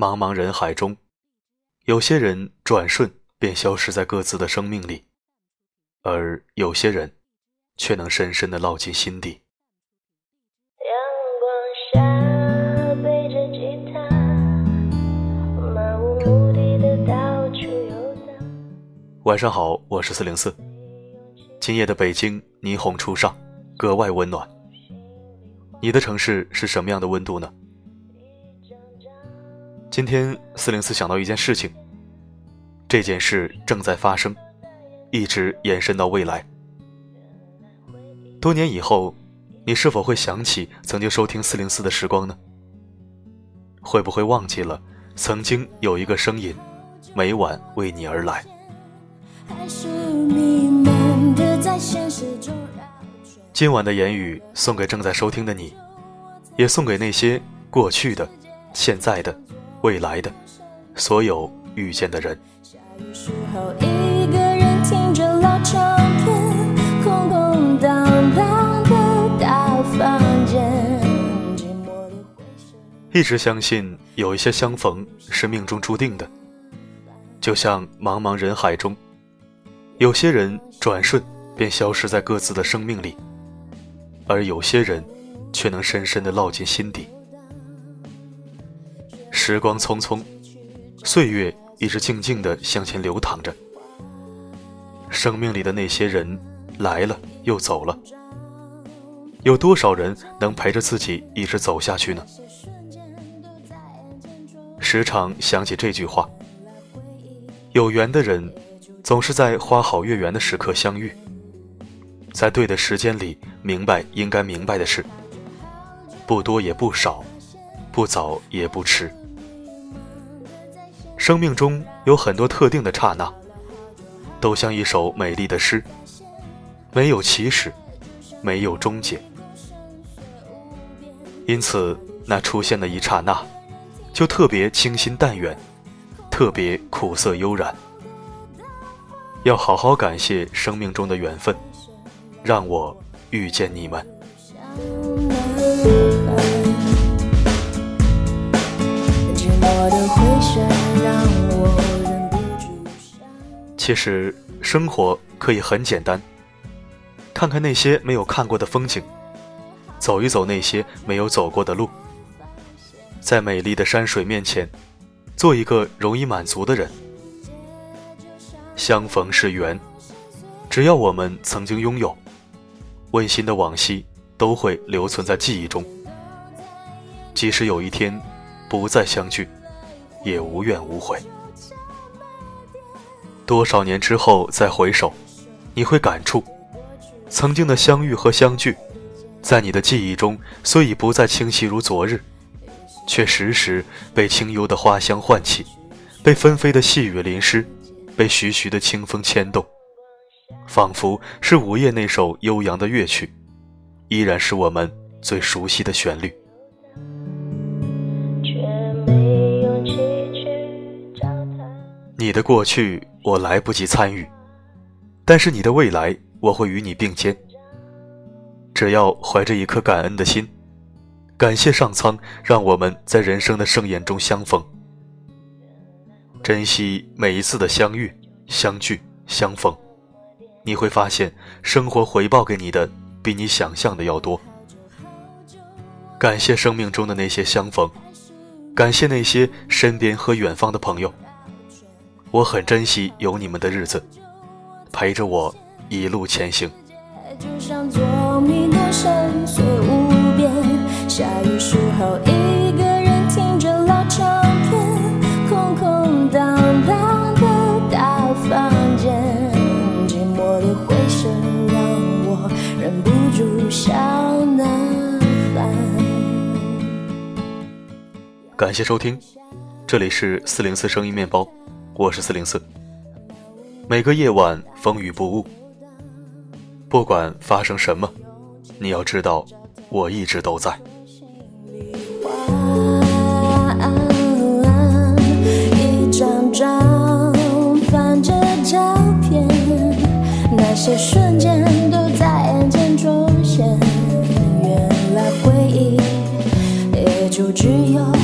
茫茫人海中，有些人转瞬便消失在各自的生命里，而有些人却能深深的烙进心底。晚上好，我是四零四。今夜的北京霓虹初上，格外温暖。你的城市是什么样的温度呢？今天四零四想到一件事情，这件事正在发生，一直延伸到未来。多年以后，你是否会想起曾经收听四零四的时光呢？会不会忘记了曾经有一个声音，每晚为你而来？今晚的言语送给正在收听的你，也送给那些过去的、现在的、未来的所有遇见的人。一直相信有一些相逢是命中注定的，就像茫茫人海中，有些人转瞬便消失在各自的生命里。而有些人，却能深深的烙进心底。时光匆匆，岁月一直静静的向前流淌着。生命里的那些人来了又走了，有多少人能陪着自己一直走下去呢？时常想起这句话：有缘的人，总是在花好月圆的时刻相遇。在对的时间里，明白应该明白的事，不多也不少，不早也不迟。生命中有很多特定的刹那，都像一首美丽的诗，没有起始，没有终结。因此，那出现的一刹那，就特别清新淡远，特别苦涩悠然。要好好感谢生命中的缘分。让我遇见你们。其实生活可以很简单，看看那些没有看过的风景，走一走那些没有走过的路，在美丽的山水面前，做一个容易满足的人。相逢是缘，只要我们曾经拥有。温馨的往昔都会留存在记忆中，即使有一天不再相聚，也无怨无悔。多少年之后再回首，你会感触，曾经的相遇和相聚，在你的记忆中虽已不再清晰如昨日，却时时被清幽的花香唤起，被纷飞的细雨淋湿，被徐徐的清风牵动。仿佛是午夜那首悠扬的乐曲，依然是我们最熟悉的旋律。你的过去我来不及参与，但是你的未来我会与你并肩。只要怀着一颗感恩的心，感谢上苍让我们在人生的盛宴中相逢，珍惜每一次的相遇、相聚、相逢。你会发现，生活回报给你的比你想象的要多。感谢生命中的那些相逢，感谢那些身边和远方的朋友。我很珍惜有你们的日子，陪着我一路前行。下雨时候一个人听着老唱片，空空荡荡的大房间。感谢收听，这里是四零四声音面包，我是四零四。每个夜晚风雨不误，不管发生什么，你要知道，我一直都在。一张张翻着照片，那些瞬间都在眼前出现，原来回忆也就只有。